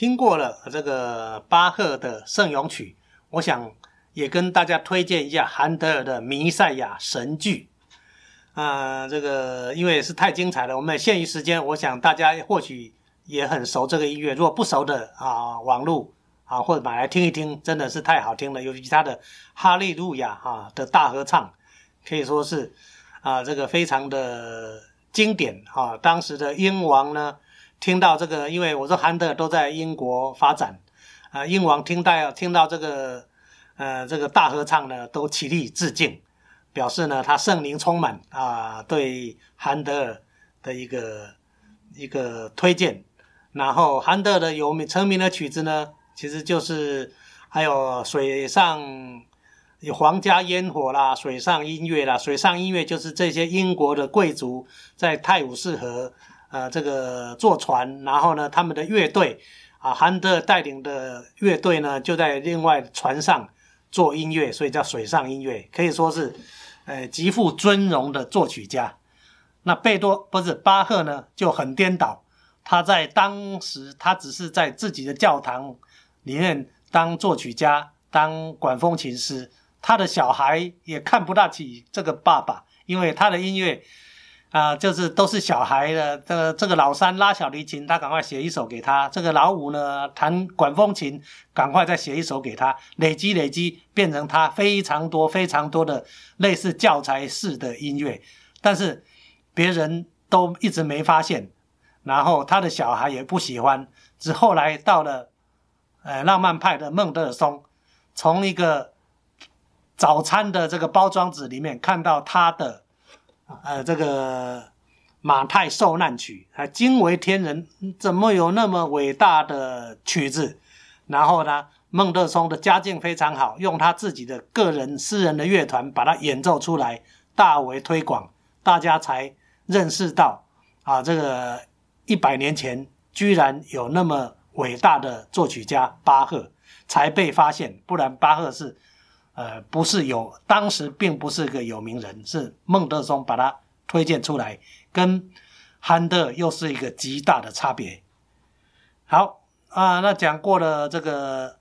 听过了这个巴赫的圣咏曲，我想也跟大家推荐一下韩德尔的《弥赛亚神剧》。啊，这个因为是太精彩了，我们限于时间，我想大家或许也很熟这个音乐。如果不熟的啊，网络啊或者买来听一听，真的是太好听了。尤其他的《哈利路亚》哈的大合唱，可以说是啊这个非常的经典啊。当时的英王呢，听到这个，因为我说韩德尔都在英国发展啊，英王听到听到这个呃这个大合唱呢，都起立致敬。表示呢，他圣灵充满啊，对韩德尔的一个一个推荐。然后韩德尔的有名成名的曲子呢，其实就是还有水上有皇家烟火啦，水上音乐啦，水上音乐就是这些英国的贵族在泰晤士河呃这个坐船，然后呢他们的乐队啊，韩德尔带领的乐队呢就在另外船上做音乐，所以叫水上音乐，可以说是。呃，极富尊荣的作曲家，那贝多不是巴赫呢，就很颠倒。他在当时，他只是在自己的教堂里面当作曲家，当管风琴师。他的小孩也看不大起这个爸爸，因为他的音乐。啊，就是都是小孩的，这个这个老三拉小提琴，他赶快写一首给他；这个老五呢弹管风琴，赶快再写一首给他。累积累积，变成他非常多非常多的类似教材式的音乐，但是别人都一直没发现，然后他的小孩也不喜欢。只后来到了，呃，浪漫派的孟德尔松，从一个早餐的这个包装纸里面看到他的。呃，这个马太受难曲还惊为天人，怎么有那么伟大的曲子？然后呢，孟德松的家境非常好，用他自己的个人私人的乐团把它演奏出来，大为推广，大家才认识到啊，这个一百年前居然有那么伟大的作曲家巴赫才被发现，不然巴赫是。呃，不是有，当时并不是个有名人，是孟德松把他推荐出来，跟韩德又是一个极大的差别。好啊，那讲过了这个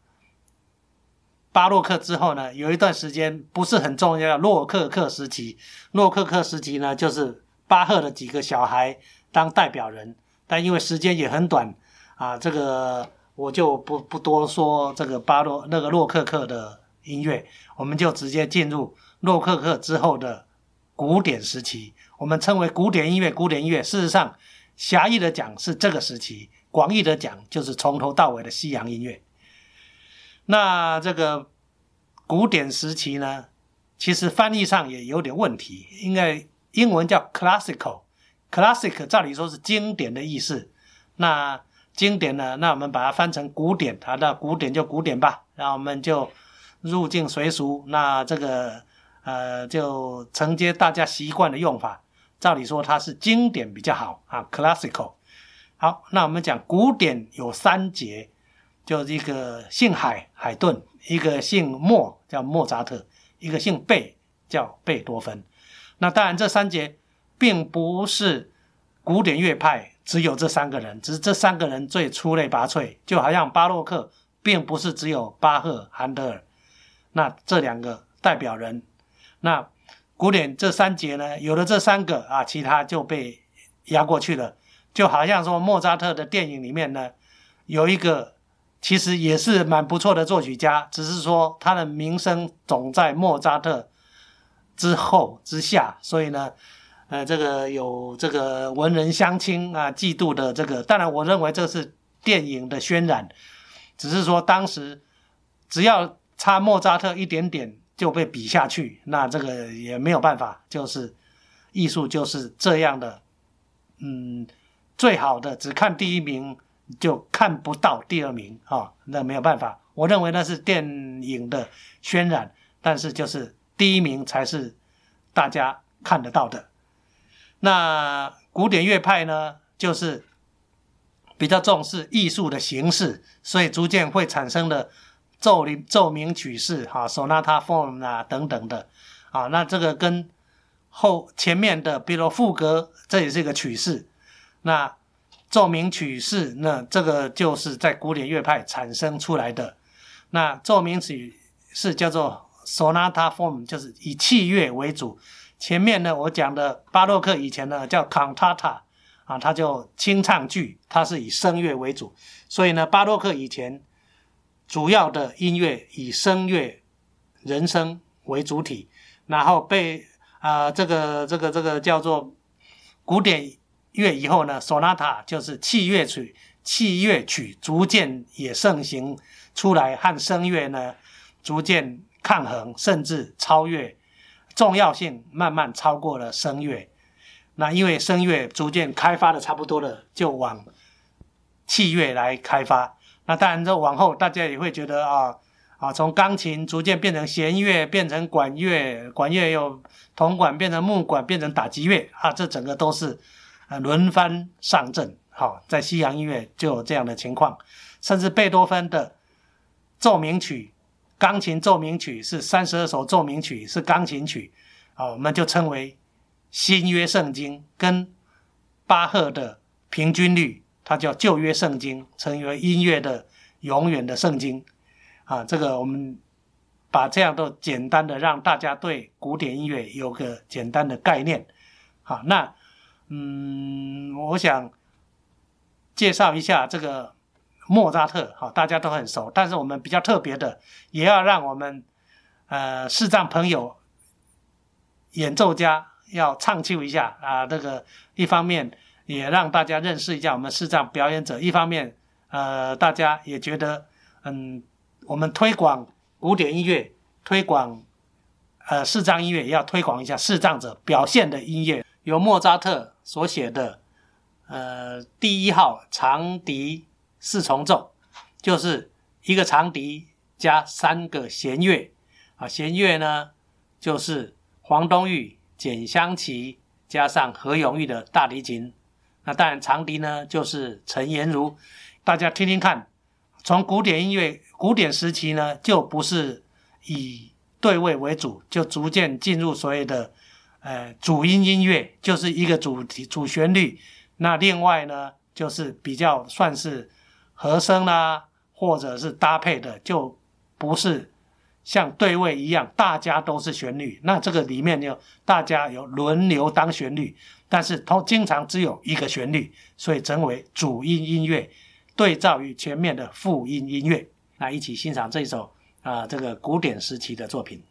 巴洛克之后呢，有一段时间不是很重要，洛克克时期。洛克克时期呢，就是巴赫的几个小孩当代表人，但因为时间也很短啊，这个我就不不多说这个巴洛那个洛克克的。音乐，我们就直接进入洛克克之后的古典时期，我们称为古典音乐。古典音乐事实上，狭义的讲是这个时期，广义的讲就是从头到尾的西洋音乐。那这个古典时期呢，其实翻译上也有点问题，应该英文叫 classical，classic 照理说是经典的意思。那经典呢，那我们把它翻成古典，它的古典就古典吧，那我们就。入境随俗，那这个呃就承接大家习惯的用法。照理说它是经典比较好啊，classical。好，那我们讲古典有三杰，就一个姓海海顿，一个姓莫叫莫扎特，一个姓贝叫贝多芬。那当然这三杰并不是古典乐派只有这三个人，只是这三个人最出类拔萃。就好像巴洛克并不是只有巴赫、韩德尔。那这两个代表人，那古典这三节呢，有了这三个啊，其他就被压过去了。就好像说莫扎特的电影里面呢，有一个其实也是蛮不错的作曲家，只是说他的名声总在莫扎特之后之下，所以呢，呃，这个有这个文人相亲啊，嫉妒的这个。当然，我认为这是电影的渲染，只是说当时只要。差莫扎特一点点就被比下去，那这个也没有办法，就是艺术就是这样的，嗯，最好的只看第一名就看不到第二名啊，那没有办法。我认为那是电影的渲染，但是就是第一名才是大家看得到的。那古典乐派呢，就是比较重视艺术的形式，所以逐渐会产生的。奏鸣奏鸣曲式，哈，sonata form 啊，等等的，啊，那这个跟后前面的，比如副歌，这也是一个曲式。那奏鸣曲式，那这个就是在古典乐派产生出来的。那奏鸣曲式叫做 sonata form，就是以器乐为主。前面呢，我讲的巴洛克以前呢叫 cantata 啊，它就清唱剧，它是以声乐为主。所以呢，巴洛克以前主要的音乐以声乐、人声为主体，然后被啊这个这个这个叫做古典乐以后呢，sonata 就是器乐曲，器乐曲逐渐也盛行出来，和声乐呢逐渐抗衡，甚至超越。重要性慢慢超过了声乐，那因为声乐逐渐开发的差不多了，就往器乐来开发。那当然，这往后大家也会觉得啊啊，从钢琴逐渐变成弦乐，变成管乐，管乐又铜管变成木管，变成打击乐啊，这整个都是呃轮番上阵。好，在西洋音乐就有这样的情况，甚至贝多芬的奏鸣曲。钢琴奏鸣曲是三十二首奏鸣曲，是钢琴曲，啊，我们就称为新约圣经。跟巴赫的平均律，它叫旧约圣经，成为音乐的永远的圣经。啊，这个我们把这样的简单的让大家对古典音乐有个简单的概念。好，那嗯，我想介绍一下这个。莫扎特，好，大家都很熟，但是我们比较特别的，也要让我们呃视障朋友演奏家要唱就一下啊。这个一方面也让大家认识一下我们视障表演者，一方面呃大家也觉得嗯，我们推广古典音乐，推广呃视障音乐，也要推广一下视障者表现的音乐。由莫扎特所写的呃第一号长笛。四重奏就是一个长笛加三个弦乐啊，弦乐呢就是黄东玉、简香琪加上何永玉的大提琴。那当然长笛呢就是陈妍如。大家听听看，从古典音乐古典时期呢就不是以对位为主，就逐渐进入所谓的呃主音音乐，就是一个主题主旋律。那另外呢就是比较算是。和声啦，或者是搭配的，就不是像对位一样，大家都是旋律。那这个里面就大家有轮流当旋律，但是通经常只有一个旋律，所以成为主音音乐，对照于前面的副音音乐。那一起欣赏这首啊，这个古典时期的作品。